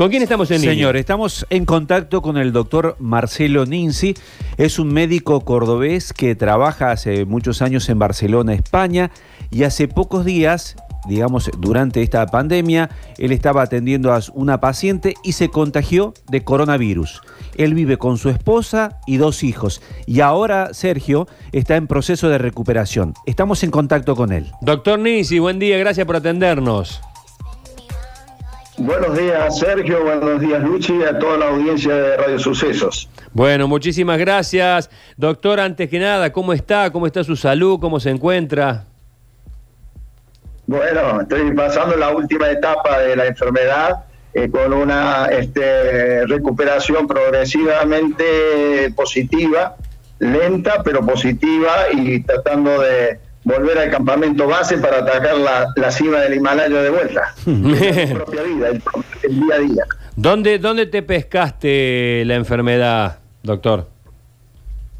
¿Con quién estamos en línea? Señor, estamos en contacto con el doctor Marcelo Ninzi. Es un médico cordobés que trabaja hace muchos años en Barcelona, España, y hace pocos días, digamos, durante esta pandemia, él estaba atendiendo a una paciente y se contagió de coronavirus. Él vive con su esposa y dos hijos. Y ahora Sergio está en proceso de recuperación. Estamos en contacto con él. Doctor Ninzi, buen día, gracias por atendernos. Buenos días, Sergio. Buenos días, Luchi, a toda la audiencia de Radio Sucesos. Bueno, muchísimas gracias. Doctor, antes que nada, ¿cómo está? ¿Cómo está su salud? ¿Cómo se encuentra? Bueno, estoy pasando la última etapa de la enfermedad eh, con una este, recuperación progresivamente positiva, lenta pero positiva y tratando de volver al campamento base para atacar la, cima del Himalaya de vuelta. la propia vida, el, día a día. ¿Dónde, ¿Dónde te pescaste la enfermedad, doctor?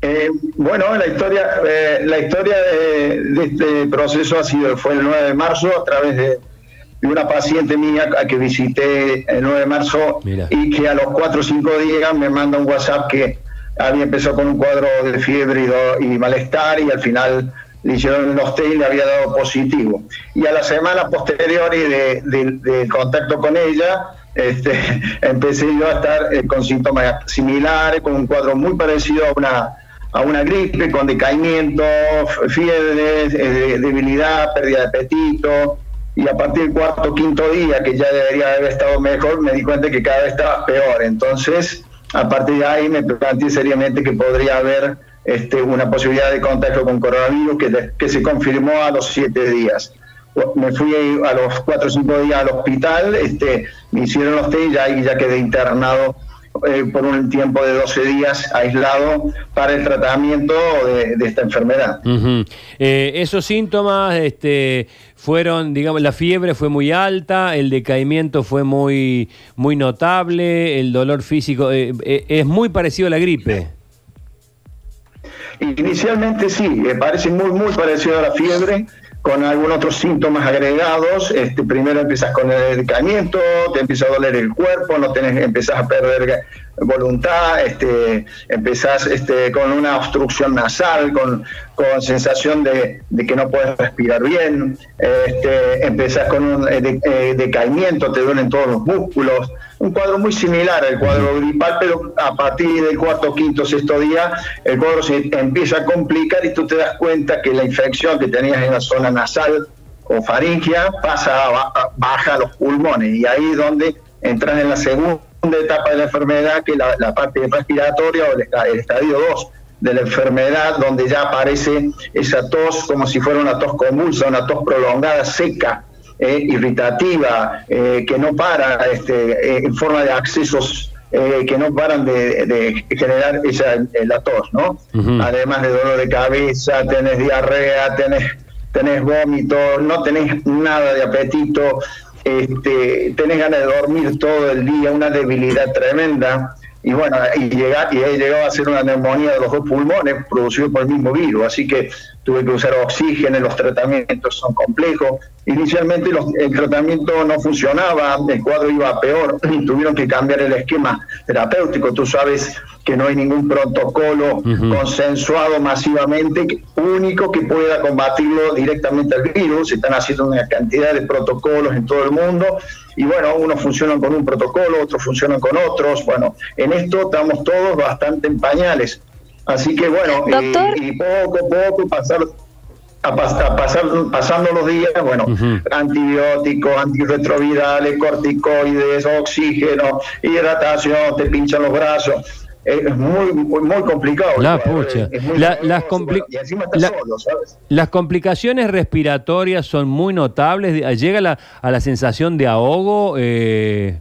Eh, bueno, la historia, eh, la historia de, este proceso ha sido fue el 9 de marzo a través de, una paciente mía a que visité el 9 de marzo y que a los 4 o 5 días me manda un WhatsApp que había empezado con un cuadro de fiebre y, y malestar y al final le hicieron los test y le había dado positivo. Y a la semana posterior de, de, contacto con ella, este, empecé yo a estar eh, con síntomas similares, con un cuadro muy parecido a una, a una gripe, con decaimiento, fiebre, eh, debilidad, pérdida de apetito. Y a partir del cuarto o quinto día, que ya debería haber estado mejor, me di cuenta que cada vez estaba peor. Entonces, a partir de ahí me planteé seriamente que podría haber este, una posibilidad de contagio con coronavirus que, que se confirmó a los siete días. Me fui a los cuatro o cinco días al hospital, este, me hicieron los test y ya, ya quedé internado eh, por un tiempo de 12 días aislado para el tratamiento de, esta enfermedad. Eh, esos síntomas este, fueron, digamos, la fiebre fue muy alta, el decaimiento fue muy, muy notable, el dolor físico eh, es muy parecido a la gripe. Inicialmente sí, parece muy, muy parecido a la fiebre, con algunos otros síntomas agregados. Este, primero empiezas con el decaimiento, te empieza a doler el cuerpo, no tenés, empezás a perder voluntad, este, empezás este, con una obstrucción nasal, con, con sensación de, que no puedes respirar bien, este, empezás con un eh, eh, decaimiento, te duelen todos los músculos, un cuadro muy similar al cuadro gripal, pero a partir del cuarto, quinto, sexto día, el cuadro se empieza a complicar y tú te das cuenta que la infección que tenías en la zona nasal o faringia pasa baja a los pulmones. Y ahí es donde entras en la segunda etapa de la enfermedad, que es la, parte respiratoria o el, estadio 2 de la enfermedad, donde ya aparece esa tos como si fuera una tos convulsa, una tos prolongada, seca, eh, irritativa, eh, que no para este, eh, en forma de accesos que no paran de, generar esa, la tos, ¿no? Además de dolor de cabeza, tenés diarrea, tenés, tenés vómito, no tenés nada de apetito, este, tenés ganas de dormir todo el día, una debilidad tremenda. Y bueno, y, llega, y ahí llegó a ser una neumonía de los dos pulmones producido por el mismo virus. Así que tuve que usar oxígeno, los tratamientos son complejos. Inicialmente el tratamiento no funcionaba, el cuadro iba peor, tuvieron que cambiar el esquema terapéutico. Tú sabes que no hay ningún protocolo consensuado masivamente único que pueda combatirlo directamente al virus. Se están haciendo una cantidad de protocolos en todo el mundo y bueno, unos funcionan con un protocolo, otros funcionan con otros. Bueno, en esto estamos todos bastante en pañales. Así que bueno, y, poco a poco pasar a, pasar, pasando los días, bueno, antibióticos, antirretrovirales, corticoides, oxígeno, hidratación, te pinchan los brazos es muy, muy, complicado. La pucha. las, las complicaciones respiratorias son muy notables. ¿Llega la, a la sensación de ahogo? Eh...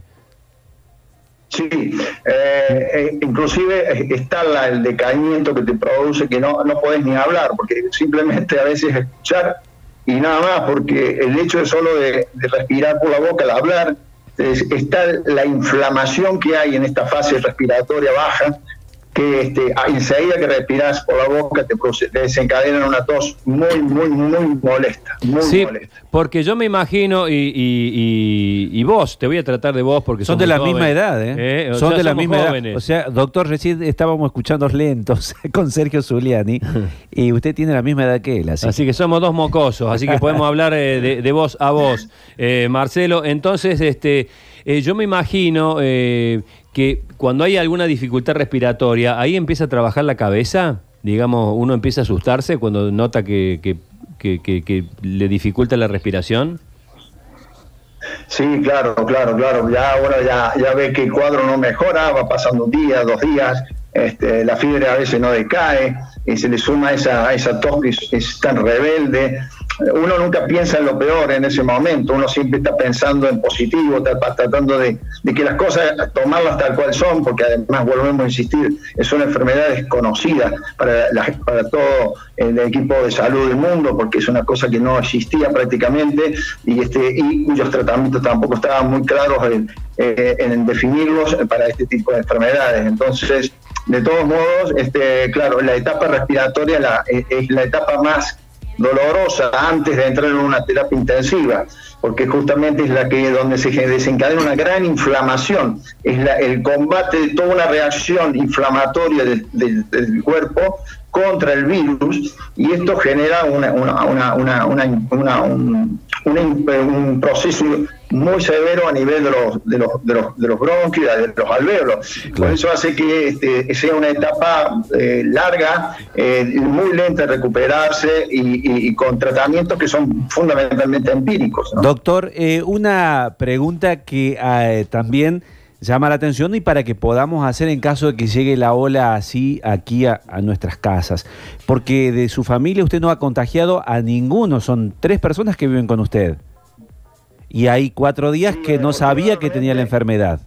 Sí, eh, eh, inclusive está el decaimiento que te produce que no, no podés ni hablar, porque simplemente a veces escuchar y nada más, porque el hecho de solo de, respirar por la boca al hablar, está la inflamación que hay en esta fase respiratoria baja, que este, enseguida que respiras por la boca te, desencadena una tos muy, muy, muy molesta. Muy sí, porque yo me imagino, y, vos, te voy a tratar de vos porque son de la misma edad, ¿eh? ¿eh? son de la misma edad. O sea, doctor, recién estábamos escuchando lentos con Sergio Zuliani y usted tiene la misma edad que él. Así, que somos dos mocosos, así que podemos hablar eh, de, de, voz a voz. Eh, Marcelo, entonces, este, yo me imagino que cuando hay alguna dificultad respiratoria, ahí empieza a trabajar la cabeza, digamos, uno empieza a asustarse cuando nota que, que, le dificulta la respiración. Sí, claro, claro, claro. Ya ahora ya, ya ve que el cuadro no mejora, va pasando un día, dos días, este, la fiebre a veces no decae, y se le suma esa, esa tos que es tan rebelde, uno nunca piensa en lo peor en ese momento, uno siempre está pensando en positivo, tratando de, que las cosas, tomarlas tal cual son, porque además volvemos a insistir, es una enfermedad desconocida para, para todo el equipo de salud del mundo, porque es una cosa que no existía prácticamente y, este, y cuyos tratamientos tampoco estaban muy claros en, eh, definirlos para este tipo de enfermedades. Entonces, de todos modos, este, claro, la etapa respiratoria la, es la etapa más dolorosa antes de entrar en una terapia intensiva, porque justamente es la que donde se desencadena una gran inflamación, es el combate de toda una reacción inflamatoria del, cuerpo contra el virus y esto genera una, un proceso muy severo a nivel de los, de los, de los, de los bronquios, de los alvéolos. Por eso hace que este, sea una etapa eh, larga, eh, muy lenta de recuperarse y, con tratamientos que son fundamentalmente empíricos. Doctor, eh, una pregunta que también llama la atención y para que podamos hacer en caso de que llegue la ola así aquí a, nuestras casas. Porque de su familia usted no ha contagiado a ninguno, son tres personas que viven con usted y hay cuatro días que no sabía que tenía la enfermedad.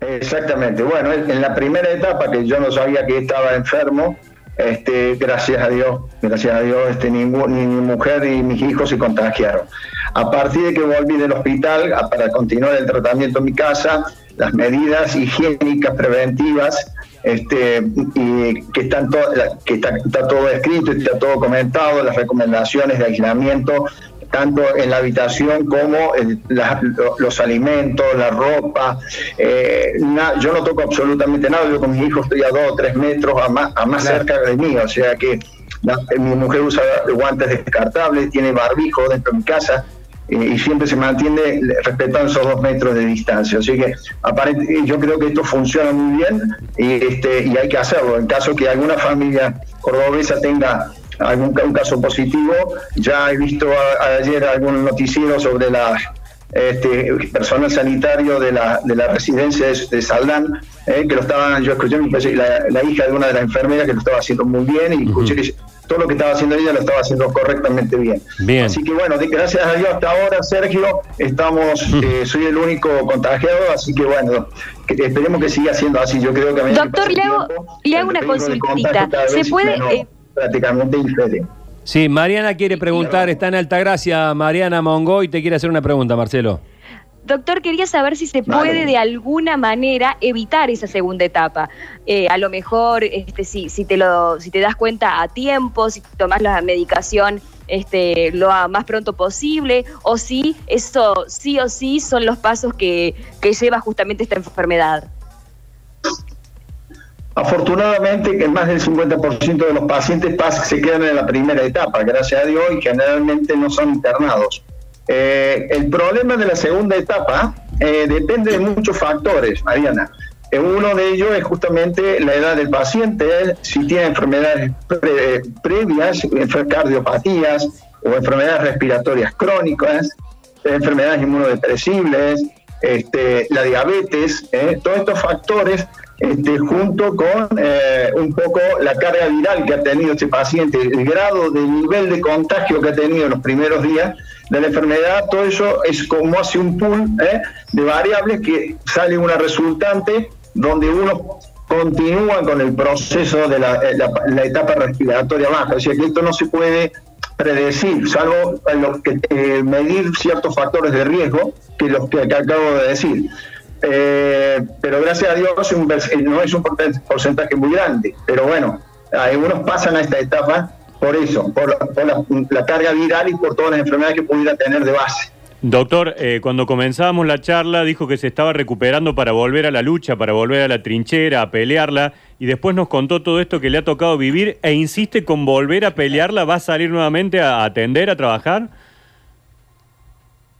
Exactamente. Bueno, en la primera etapa que yo no sabía que estaba enfermo, este, gracias a Dios, gracias a Dios, este, ni, mi mujer ni mis hijos se contagiaron. A partir de que volví del hospital para continuar el tratamiento en mi casa, las medidas higiénicas preventivas este, y que están que está, está, todo escrito, está todo comentado, las recomendaciones de aislamiento tanto en la habitación como en los alimentos, la ropa. Eh, yo no toco absolutamente nada, yo con mi hijo estoy a dos o tres metros a más, a más cerca de mí, o sea que mi mujer usa guantes descartables, tiene barbijo dentro de mi casa. Eh, y siempre se mantiene respetando esos dos metros de distancia. Así que yo creo que esto funciona muy bien y, este, y hay que hacerlo. En caso que alguna familia cordobesa tenga algún un caso positivo. Ya he visto ayer algún noticiero sobre la este, personal sanitario de la, de la residencia de, Saldán, eh, que lo estaban, yo escuché la, hija de una de las enfermeras que lo estaba haciendo muy bien y escuché que todo lo que estaba haciendo ella lo estaba haciendo correctamente bien. bien. Así que bueno, gracias a Dios hasta ahora, Sergio, estamos, eh, soy el único contagiado, así que bueno, esperemos que siga siendo así. Yo creo que Doctor, le hago, le hago una consultita. ¿Se puede, prácticamente diferente. Sí, Mariana quiere preguntar, está en Altagracia, Mariana Mongoy te quiere hacer una pregunta, Marcelo. Doctor, quería saber si se puede de alguna manera evitar esa segunda etapa. Eh, a lo mejor, este, si, si, te lo, si te das cuenta a tiempo, si tomas la medicación este, lo más pronto posible, o si eso sí o sí son los pasos que, que lleva justamente esta enfermedad. Afortunadamente, que más del 50% de los pacientes se quedan en la primera etapa, gracias a Dios, y generalmente no son internados. Eh, el problema de la segunda etapa eh, depende de muchos factores, Mariana. Eh, uno de ellos es justamente la edad del paciente, si tiene enfermedades previas, cardiopatías o enfermedades respiratorias crónicas, enfermedades inmunodepresibles, este, la diabetes, todos estos factores este, junto con eh, un poco la carga viral que ha tenido este paciente, el grado de nivel de contagio que ha tenido en los primeros días de la enfermedad, todo eso es como hace un pool ¿eh? de variables que sale una resultante donde uno continúa con el proceso de la, eh, etapa respiratoria baja. O sea que esto no se puede predecir, salvo que, medir ciertos factores de riesgo que los que acabo de decir. Eh, pero gracias a Dios no es un porcentaje muy grande. Pero bueno, algunos pasan a esta etapa por eso, por, la, carga viral y por todas las enfermedades que pudiera tener de base. Doctor, eh, cuando comenzábamos la charla dijo que se estaba recuperando para volver a la lucha, para volver a la trinchera, a pelearla, y después nos contó todo esto que le ha tocado vivir e insiste con volver a pelearla, ¿va a salir nuevamente a atender, a trabajar?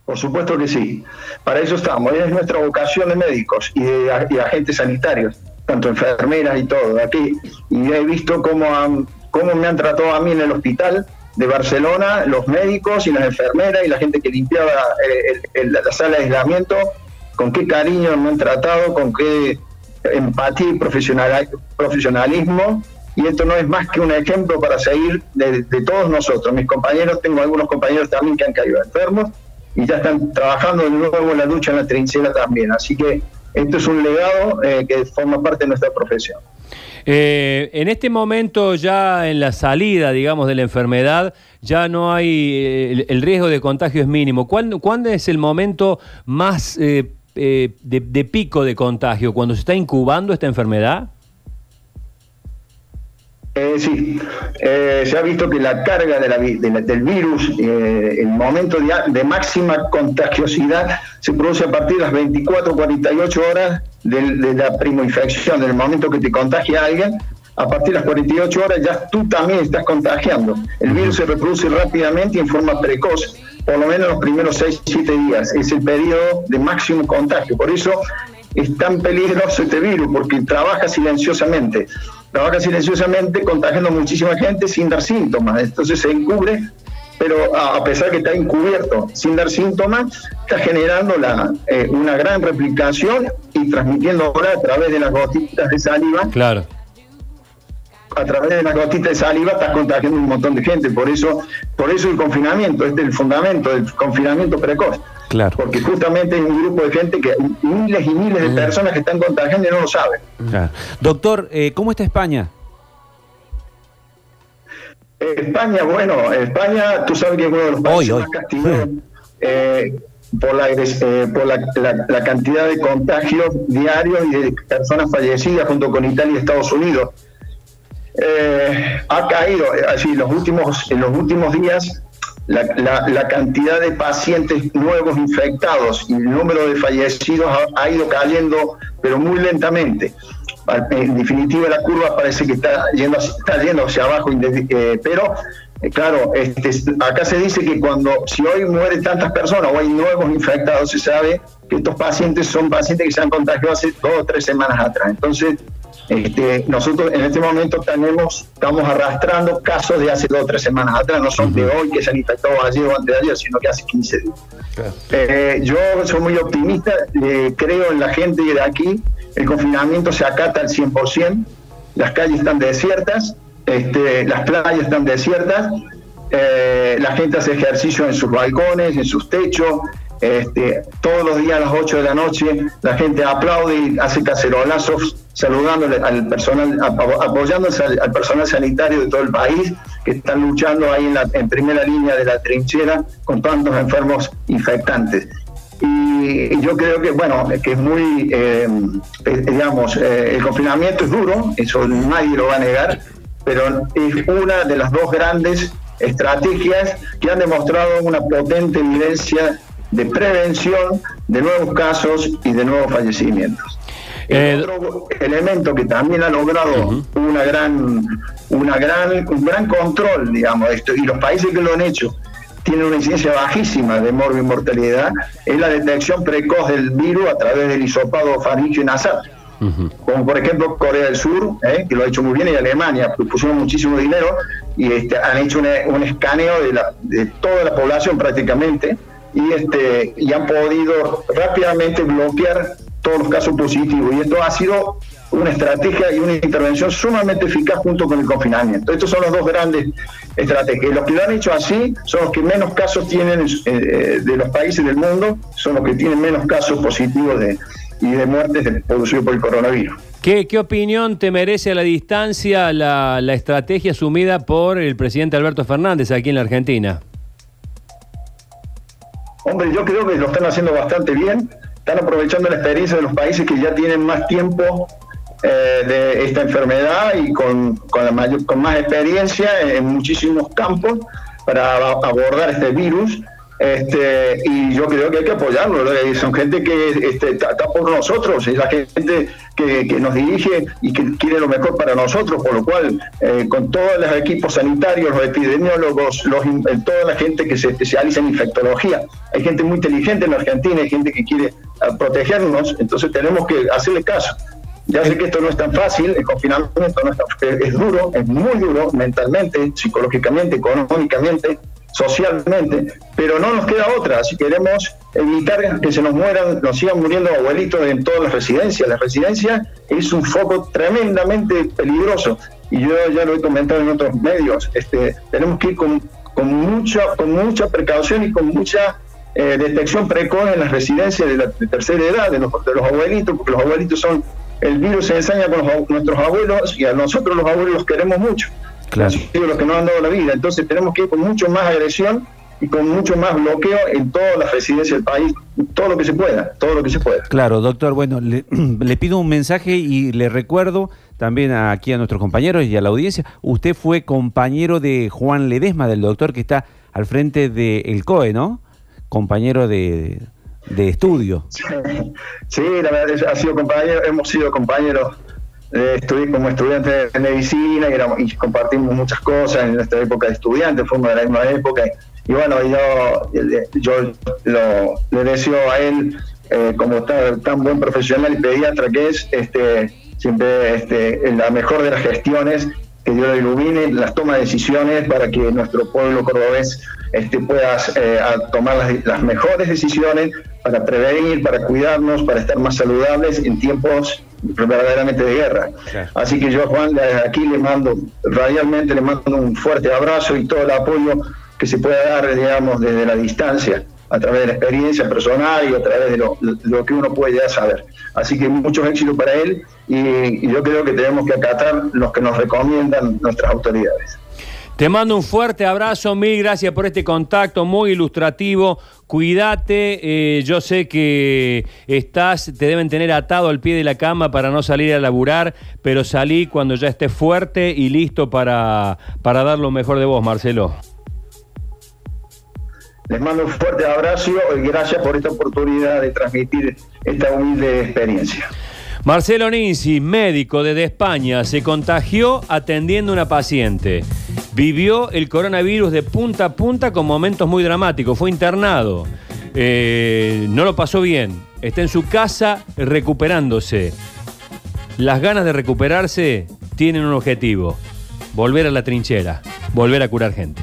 Por supuesto que sí. Para eso estamos. Es nuestra vocación de médicos y de, agentes sanitarios, tanto enfermeras y todo. Aquí y he visto cómo, cómo me han tratado a mí en el hospital de Barcelona, los médicos y las enfermeras y la gente que limpiaba eh, la sala de aislamiento, con qué cariño me han tratado, con qué empatía y profesionalismo. Y esto no es más que un ejemplo para seguir de, de todos nosotros. Mis compañeros, tengo algunos compañeros también que han caído enfermos y ya están trabajando de nuevo en la lucha en la trinchera también. Así que esto es un legado eh, que forma parte de nuestra profesión. Eh, en este momento, ya en la salida, digamos, de la enfermedad, ya no hay, eh, el, riesgo de contagio es mínimo. ¿Cuándo, ¿cuándo es el momento más de, de pico de contagio? ¿Cuando se está incubando esta enfermedad? Eh, sí, eh, se ha visto que la carga de la, del virus, eh, el momento de, máxima contagiosidad se produce a partir de las 24 48 horas de, de la primoinfección, del momento que te contagia alguien, a partir de las 48 horas ya tú también estás contagiando. El virus se reproduce rápidamente y en forma precoz, por lo menos los primeros 6, 7 días. Es el periodo de máximo contagio. Por eso es tan peligroso este virus, porque trabaja silenciosamente trabaja silenciosamente contagiando a muchísima gente sin dar síntomas. Entonces se encubre, pero a pesar que está encubierto sin dar síntomas, está generando la, eh, una gran replicación y transmitiendo ahora a través de las gotitas de saliva. Claro. A través de las gotitas de saliva está contagiando un montón de gente. Por eso, por eso el confinamiento, este es el fundamento del confinamiento precoz. Claro. Porque justamente hay un grupo de gente que, miles y miles de mm. personas que están contagiando y no lo saben. Doctor, eh, ¿cómo está España? España, bueno, España, tú sabes que es uno de los países más castigados eh, por, la, eh, por la, cantidad de contagios diarios y de personas fallecidas junto con Italia y Estados Unidos. Ha caído, así, los últimos, en los últimos días la, cantidad de pacientes nuevos infectados y el número de fallecidos ha, ido cayendo, pero muy lentamente. En definitiva, la curva parece que está yendo, está yendo hacia abajo, eh, pero eh, claro, este, acá se dice que cuando si hoy mueren tantas personas o hay nuevos infectados, se sabe que estos pacientes son pacientes que se han contagiado hace dos o tres semanas atrás. Entonces, este, nosotros en este momento tenemos, estamos arrastrando casos de hace dos o tres semanas atrás, no son de hoy que se han infectado ayer o antes de ayer, sino que hace 15 días. Eh, yo soy muy optimista, eh, creo en la gente de aquí, el confinamiento se acata al 100%, las calles están desiertas, este, las playas están desiertas, eh, la gente hace ejercicio en sus balcones, en sus techos, este, todos los días a las 8 de la noche la gente aplaude y hace cacerolazos saludándole al personal, apoyándose al, personal sanitario de todo el país que están luchando ahí en, la, primera línea de la trinchera con tantos enfermos infectantes. Y, yo creo que, bueno, que es muy, eh, eh, digamos, eh, el confinamiento es duro, eso nadie lo va a negar, pero es una de las dos grandes estrategias que han demostrado una potente evidencia de prevención de nuevos casos y de nuevos fallecimientos. Eh, otro elemento que también ha logrado una gran, una gran, un gran control, digamos, esto, y los países que lo han hecho tienen una incidencia bajísima de morbo y mortalidad, es la detección precoz del virus a través del hisopado faríngeo y nasal. Como por ejemplo Corea del Sur, eh, que lo ha hecho muy bien, y Alemania, pusieron muchísimo dinero y este, han hecho un escaneo de, la, de toda la población prácticamente y, este, y han podido rápidamente bloquear todos los casos positivos. Y esto ha sido una estrategia y una intervención sumamente eficaz junto con el confinamiento. Estos son los dos grandes estrategias. Los que lo han hecho así son los que menos casos tienen eh, eh, de los países del mundo, son los que tienen menos casos positivos de, y de muertes producidos por el coronavirus. ¿Qué, ¿Qué, opinión te merece a la distancia la, la estrategia asumida por el presidente Alberto Fernández aquí en la Argentina? Hombre, yo creo que lo están haciendo bastante bien. Están aprovechando la experiencia de los países que ya tienen más tiempo eh, de esta enfermedad y con, con, más experiencia en muchísimos campos para abordar este virus este, y yo creo que hay que apoyarlo. Son gente que este, está por nosotros, es la gente que, nos dirige y que quiere lo mejor para nosotros, por lo cual, eh, con todos los equipos sanitarios, los epidemiólogos, los, eh, toda la gente que se especializa en infectología, hay gente muy inteligente en Argentina, hay gente que quiere ah, protegernos, entonces tenemos que hacerle caso. Ya sé que esto no es tan fácil, el confinamiento no es, tan, es duro, es muy duro mentalmente, psicológicamente, económicamente, socialmente, pero no nos queda otra. Si queremos evitar que se nos mueran, nos sigan muriendo abuelitos en todas las residencias, la residencia es un foco tremendamente peligroso. Y yo ya lo he comentado en otros medios, este, tenemos que ir con, mucha, con mucha precaución y con mucha eh, detección precoz en las residencias de la tercera edad, de los, de los abuelitos, porque los abuelitos son, el virus se ensaña con nuestros abuelos y a nosotros los abuelos los queremos mucho. Claro. los que nos han dado la vida. Entonces tenemos que ir con mucho más agresión y con mucho más bloqueo en todas las residencias del país, todo lo que se pueda, todo lo que se pueda. Claro, doctor, bueno, le, pido un mensaje y le recuerdo también aquí a nuestros compañeros y a la audiencia, usted fue compañero de Juan Ledesma, del doctor que está al frente del COE, ¿no? Compañero de, estudio. Sí, la verdad, ha sido compañero, hemos sido compañeros eh, como estudiante de medicina y, compartimos muchas cosas en nuestra época de estudiante, fuimos de la misma época. Y bueno, yo, yo lo, le deseo a él, eh, como tan, tan buen profesional y pediatra que es, este, siempre este, la mejor de las gestiones, que Dios lo ilumine, las toma de decisiones para que nuestro pueblo cordobés este, pueda eh, tomar las, las mejores decisiones para prevenir, para cuidarnos, para estar más saludables en tiempos verdaderamente de guerra. Así que yo, Juan, aquí le mando, radialmente le mando un fuerte abrazo y todo el apoyo que se pueda dar, digamos, desde la distancia, a través de la experiencia personal y a través de lo, que uno puede ya saber. Así que muchos éxitos para él y, y yo creo que tenemos que acatar los que nos recomiendan nuestras autoridades. Te mando un fuerte abrazo, mil gracias por este contacto muy ilustrativo. Cuídate, eh, yo sé que estás, te deben tener atado al pie de la cama para no salir a laburar, pero salí cuando ya estés fuerte y listo para, para dar lo mejor de vos, Marcelo. Les mando un fuerte abrazo y gracias por esta oportunidad de transmitir esta humilde experiencia. Marcelo Ninzi, médico desde España, se contagió atendiendo a una paciente. Vivió el coronavirus de punta a punta con momentos muy dramáticos. Fue internado. Eh, no lo pasó bien. Está en su casa recuperándose. Las ganas de recuperarse tienen un objetivo. Volver a la trinchera. Volver a curar gente.